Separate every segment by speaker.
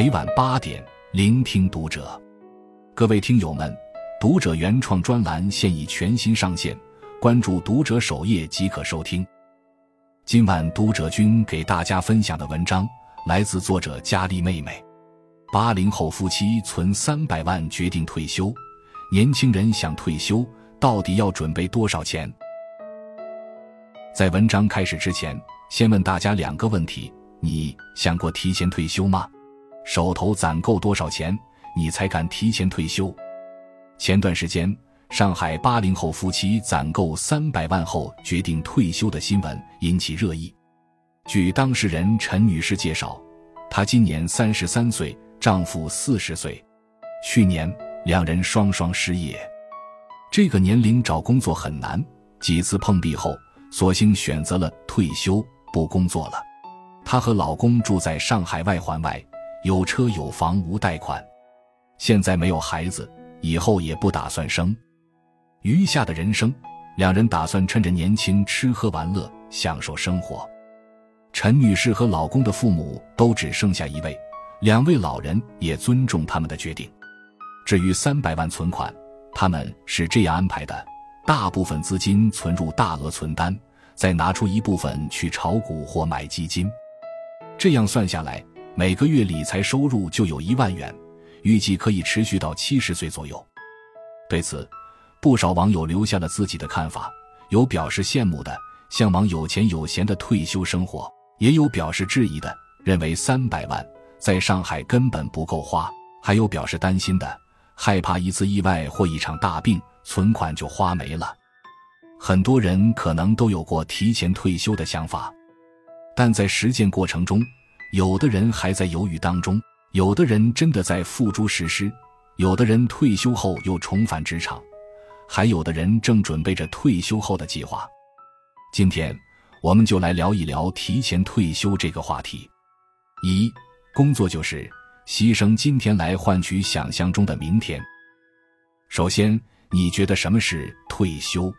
Speaker 1: 每晚八点，聆听读者。各位听友们，读者原创专栏现已全新上线，关注读者首页即可收听。今晚读者君给大家分享的文章来自作者佳丽妹妹。八零后夫妻存三百万决定退休，年轻人想退休到底要准备多少钱？在文章开始之前，先问大家两个问题：你想过提前退休吗？手头攒够多少钱，你才敢提前退休？前段时间，上海八零后夫妻攒够三百万后决定退休的新闻引起热议。据当事人陈女士介绍，她今年三十三岁，丈夫四十岁，去年两人双双失业。这个年龄找工作很难，几次碰壁后，索性选择了退休不工作了。她和老公住在上海外环外。有车有房无贷款，现在没有孩子，以后也不打算生。余下的人生，两人打算趁着年轻吃喝玩乐，享受生活。陈女士和老公的父母都只剩下一位，两位老人也尊重他们的决定。至于三百万存款，他们是这样安排的：大部分资金存入大额存单，再拿出一部分去炒股或买基金。这样算下来。每个月理财收入就有一万元，预计可以持续到七十岁左右。对此，不少网友留下了自己的看法，有表示羡慕的，向往有钱有闲的退休生活；也有表示质疑的，认为三百万在上海根本不够花；还有表示担心的，害怕一次意外或一场大病，存款就花没了。很多人可能都有过提前退休的想法，但在实践过程中。有的人还在犹豫当中，有的人真的在付诸实施，有的人退休后又重返职场，还有的人正准备着退休后的计划。今天，我们就来聊一聊提前退休这个话题。一，工作就是牺牲今天来换取想象中的明天。首先，你觉得什么是退休？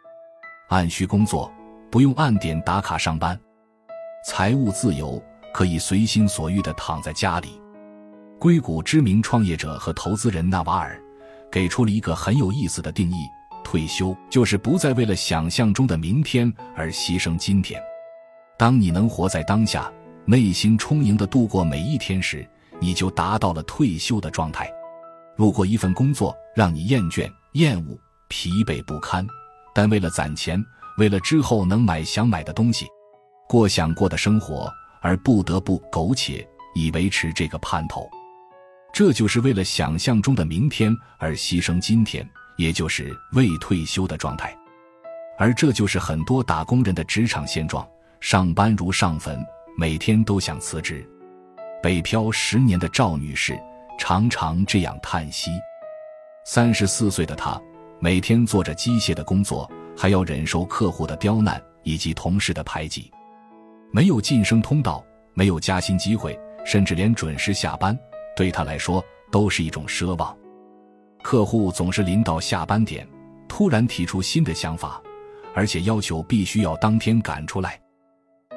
Speaker 1: 按需工作，不用按点打卡上班，财务自由。可以随心所欲地躺在家里。硅谷知名创业者和投资人纳瓦尔给出了一个很有意思的定义：退休就是不再为了想象中的明天而牺牲今天。当你能活在当下，内心充盈地度过每一天时，你就达到了退休的状态。如果一份工作让你厌倦、厌恶、疲惫不堪，但为了攒钱，为了之后能买想买的东西，过想过的生活。而不得不苟且以维持这个盼头，这就是为了想象中的明天而牺牲今天，也就是未退休的状态。而这就是很多打工人的职场现状：上班如上坟，每天都想辞职。北漂十年的赵女士常常这样叹息。三十四岁的她，每天做着机械的工作，还要忍受客户的刁难以及同事的排挤。没有晋升通道，没有加薪机会，甚至连准时下班，对他来说都是一种奢望。客户总是临到下班点，突然提出新的想法，而且要求必须要当天赶出来；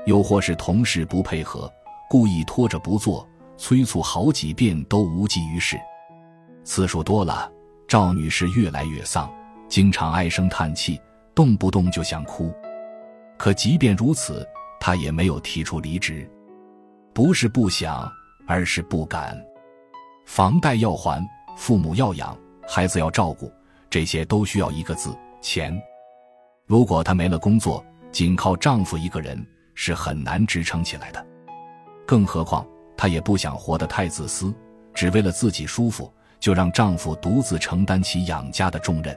Speaker 1: 又或是同事不配合，故意拖着不做，催促好几遍都无济于事。次数多了，赵女士越来越丧，经常唉声叹气，动不动就想哭。可即便如此，他也没有提出离职，不是不想，而是不敢。房贷要还，父母要养，孩子要照顾，这些都需要一个字：钱。如果她没了工作，仅靠丈夫一个人是很难支撑起来的。更何况，她也不想活得太自私，只为了自己舒服，就让丈夫独自承担起养家的重任。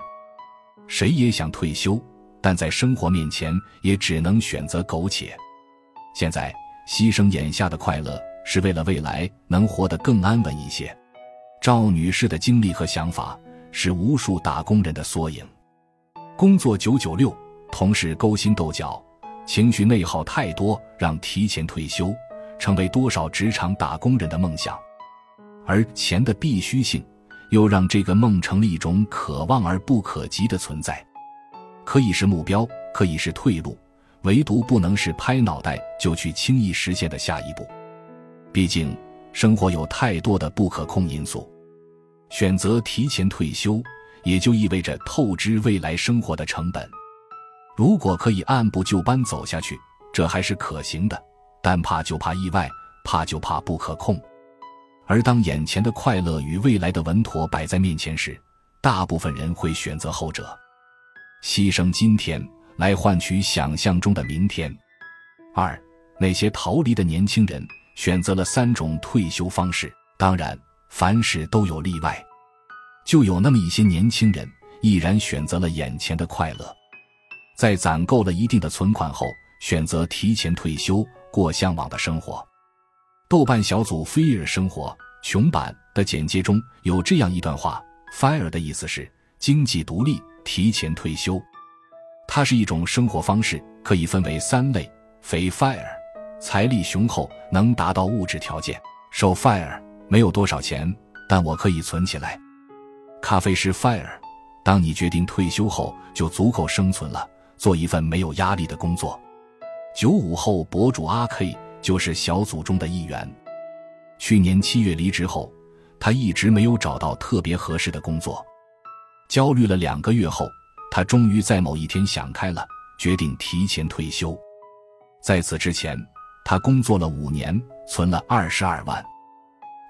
Speaker 1: 谁也想退休，但在生活面前，也只能选择苟且。现在牺牲眼下的快乐，是为了未来能活得更安稳一些。赵女士的经历和想法是无数打工人的缩影。工作九九六，同事勾心斗角，情绪内耗太多，让提前退休成为多少职场打工人的梦想。而钱的必须性，又让这个梦成了一种可望而不可及的存在。可以是目标，可以是退路。唯独不能是拍脑袋就去轻易实现的下一步，毕竟生活有太多的不可控因素。选择提前退休，也就意味着透支未来生活的成本。如果可以按部就班走下去，这还是可行的。但怕就怕意外，怕就怕不可控。而当眼前的快乐与未来的稳妥摆在面前时，大部分人会选择后者，牺牲今天来换取想象中的明天。二，那些逃离的年轻人选择了三种退休方式。当然，凡事都有例外，就有那么一些年轻人毅然选择了眼前的快乐，在攒够了一定的存款后，选择提前退休，过向往的生活。豆瓣小组 “Fear 生活穷版”的简介中有这样一段话：“Fire” 的意思是经济独立、提前退休，它是一种生活方式，可以分为三类：肥 Fire，财力雄厚，能达到物质条件；瘦 Fire，没有多少钱，但我可以存起来；咖啡师 Fire，当你决定退休后，就足够生存了，做一份没有压力的工作。九五后博主阿 K。就是小组中的一员。去年七月离职后，他一直没有找到特别合适的工作，焦虑了两个月后，他终于在某一天想开了，决定提前退休。在此之前，他工作了五年，存了二十二万。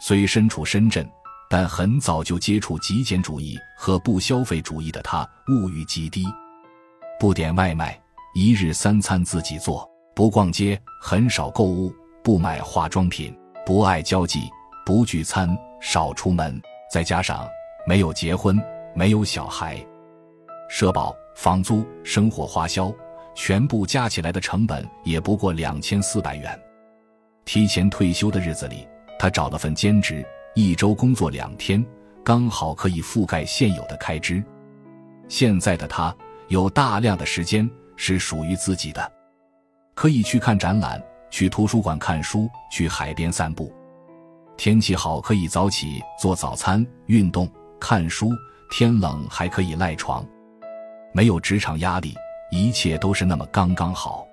Speaker 1: 虽身处深圳，但很早就接触极简主义和不消费主义的他，物欲极低，不点外卖，一日三餐自己做。不逛街，很少购物，不买化妆品，不爱交际，不聚餐，少出门。再加上没有结婚，没有小孩，社保、房租、生活花销，全部加起来的成本也不过两千四百元。提前退休的日子里，他找了份兼职，一周工作两天，刚好可以覆盖现有的开支。现在的他有大量的时间是属于自己的。可以去看展览，去图书馆看书，去海边散步。天气好可以早起做早餐、运动、看书；天冷还可以赖床。没有职场压力，一切都是那么刚刚好。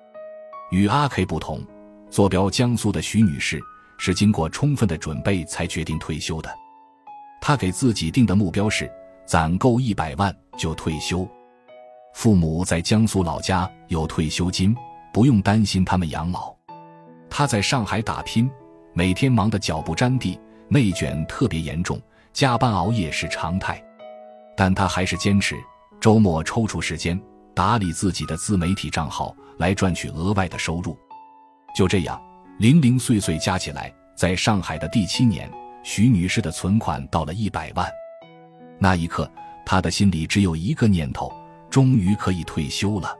Speaker 1: 与阿 K 不同，坐标江苏的徐女士是经过充分的准备才决定退休的。她给自己定的目标是攒够一百万就退休。父母在江苏老家有退休金。不用担心他们养老，他在上海打拼，每天忙得脚不沾地，内卷特别严重，加班熬夜是常态。但他还是坚持周末抽出时间打理自己的自媒体账号，来赚取额外的收入。就这样，零零碎碎加起来，在上海的第七年，徐女士的存款到了一百万。那一刻，她的心里只有一个念头：终于可以退休了。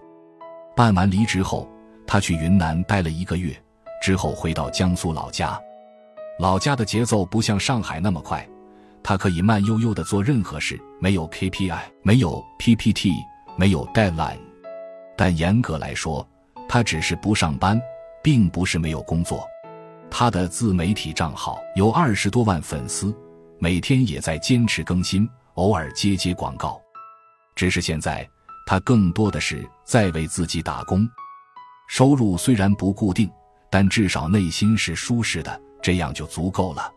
Speaker 1: 办完离职后。他去云南待了一个月，之后回到江苏老家。老家的节奏不像上海那么快，他可以慢悠悠的做任何事，没有 KPI，没有 PPT，没有 deadline。但严格来说，他只是不上班，并不是没有工作。他的自媒体账号有二十多万粉丝，每天也在坚持更新，偶尔接接广告。只是现在，他更多的是在为自己打工。收入虽然不固定，但至少内心是舒适的，这样就足够了。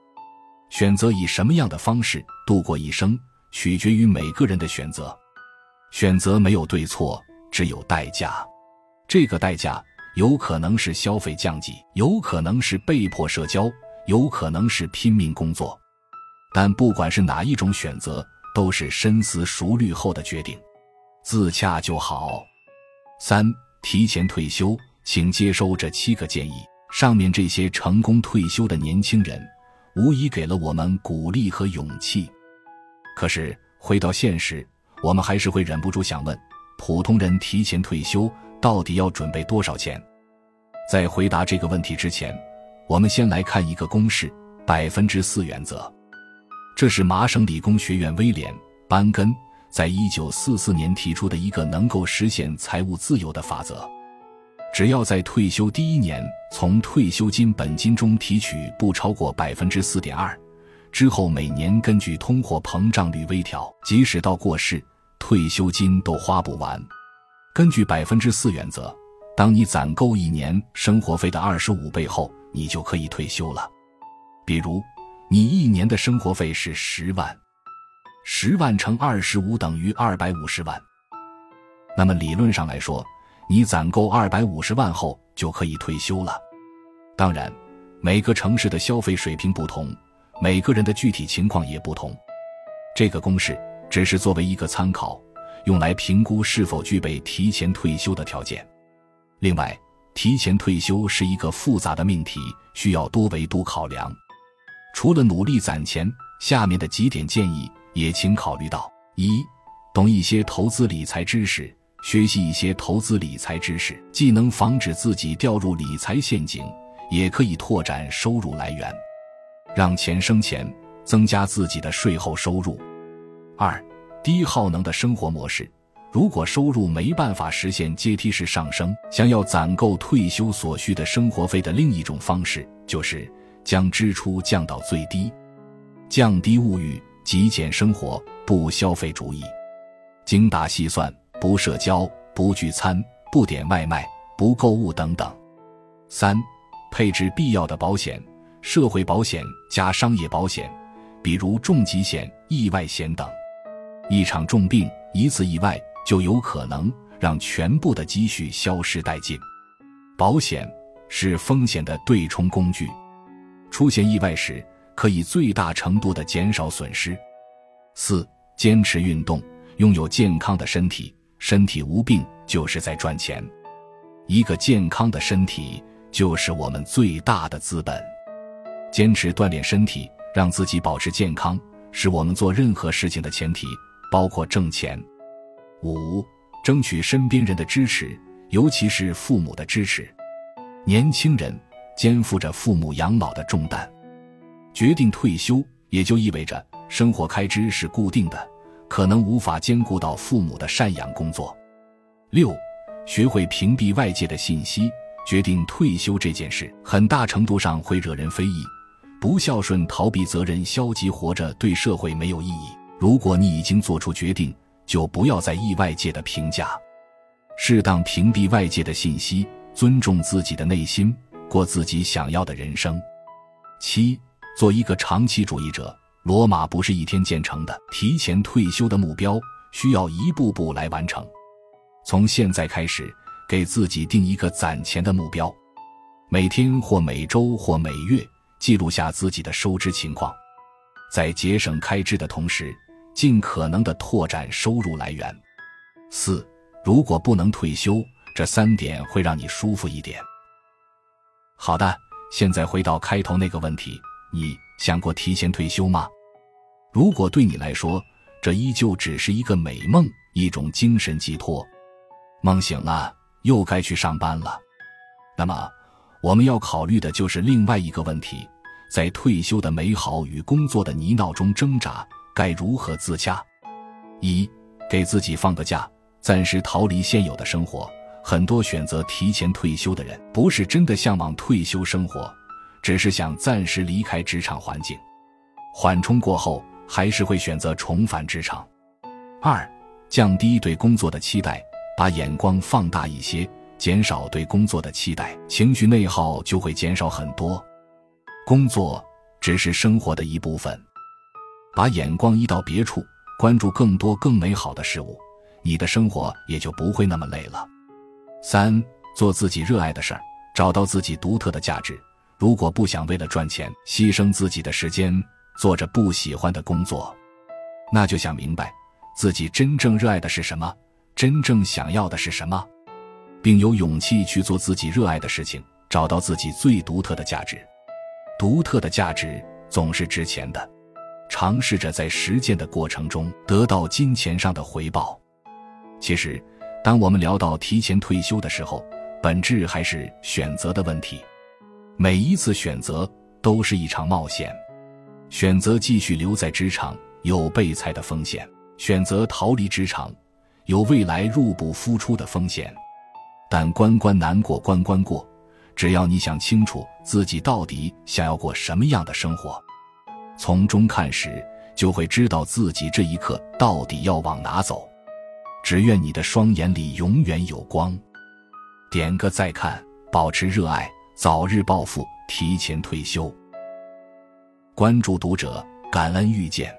Speaker 1: 选择以什么样的方式度过一生，取决于每个人的选择。选择没有对错，只有代价。这个代价有可能是消费降级，有可能是被迫社交，有可能是拼命工作。但不管是哪一种选择，都是深思熟虑后的决定，自洽就好。三。提前退休，请接收这七个建议。上面这些成功退休的年轻人，无疑给了我们鼓励和勇气。可是回到现实，我们还是会忍不住想问：普通人提前退休到底要准备多少钱？在回答这个问题之前，我们先来看一个公式——百分之四原则。这是麻省理工学院威廉·班根。在一九四四年提出的一个能够实现财务自由的法则：只要在退休第一年从退休金本金中提取不超过百分之四点二，之后每年根据通货膨胀率微调，即使到过世，退休金都花不完。根据百分之四原则，当你攒够一年生活费的二十五倍后，你就可以退休了。比如，你一年的生活费是十万，十万乘二十五等于二百五十万。那么理论上来说，你攒够二百五十万后就可以退休了。当然，每个城市的消费水平不同，每个人的具体情况也不同。这个公式只是作为一个参考，用来评估是否具备提前退休的条件。另外，提前退休是一个复杂的命题，需要多维度考量。除了努力攒钱，下面的几点建议也请考虑到：一、懂一些投资理财知识。学习一些投资理财知识，既能防止自己掉入理财陷阱，也可以拓展收入来源，让钱生钱，增加自己的税后收入。二、低耗能的生活模式。如果收入没办法实现阶梯式上升，想要攒够退休所需的生活费的另一种方式，就是将支出降到最低，降低物欲，极简生活，不消费主义，精打细算。不社交，不聚餐，不点外卖，不购物等等。三、配置必要的保险，社会保险加商业保险，比如重疾险、意外险等。一场重病，一次意外，就有可能让全部的积蓄消失殆尽。保险是风险的对冲工具，出现意外时可以最大程度的减少损失。四、坚持运动，拥有健康的身体。身体无病就是在赚钱，一个健康的身体就是我们最大的资本。坚持锻炼身体，让自己保持健康，是我们做任何事情的前提，包括挣钱。五，争取身边人的支持，尤其是父母的支持。年轻人肩负着父母养老的重担，决定退休也就意味着生活开支是固定的。可能无法兼顾到父母的赡养工作。六，学会屏蔽外界的信息，决定退休这件事，很大程度上会惹人非议。不孝顺、逃避责任、消极活着，对社会没有意义。如果你已经做出决定，就不要在意外界的评价，适当屏蔽外界的信息，尊重自己的内心，过自己想要的人生。七，做一个长期主义者。罗马不是一天建成的，提前退休的目标需要一步步来完成。从现在开始，给自己定一个攒钱的目标，每天或每周或每月记录下自己的收支情况，在节省开支的同时，尽可能的拓展收入来源。四，如果不能退休，这三点会让你舒服一点。好的，现在回到开头那个问题，你想过提前退休吗？如果对你来说，这依旧只是一个美梦，一种精神寄托，梦醒了又该去上班了，那么我们要考虑的就是另外一个问题：在退休的美好与工作的泥淖中挣扎，该如何自洽？一，给自己放个假，暂时逃离现有的生活。很多选择提前退休的人，不是真的向往退休生活，只是想暂时离开职场环境，缓冲过后。还是会选择重返职场。二，降低对工作的期待，把眼光放大一些，减少对工作的期待，情绪内耗就会减少很多。工作只是生活的一部分，把眼光移到别处，关注更多更美好的事物，你的生活也就不会那么累了。三，做自己热爱的事儿，找到自己独特的价值。如果不想为了赚钱牺牲自己的时间。做着不喜欢的工作，那就想明白自己真正热爱的是什么，真正想要的是什么，并有勇气去做自己热爱的事情，找到自己最独特的价值。独特的价值总是值钱的，尝试着在实践的过程中得到金钱上的回报。其实，当我们聊到提前退休的时候，本质还是选择的问题。每一次选择都是一场冒险。选择继续留在职场，有被裁的风险；选择逃离职场，有未来入不敷出的风险。但关关难过关关过，只要你想清楚自己到底想要过什么样的生活，从中看时，就会知道自己这一刻到底要往哪走。只愿你的双眼里永远有光。点个再看，保持热爱，早日暴富，提前退休。关注读者，感恩遇见。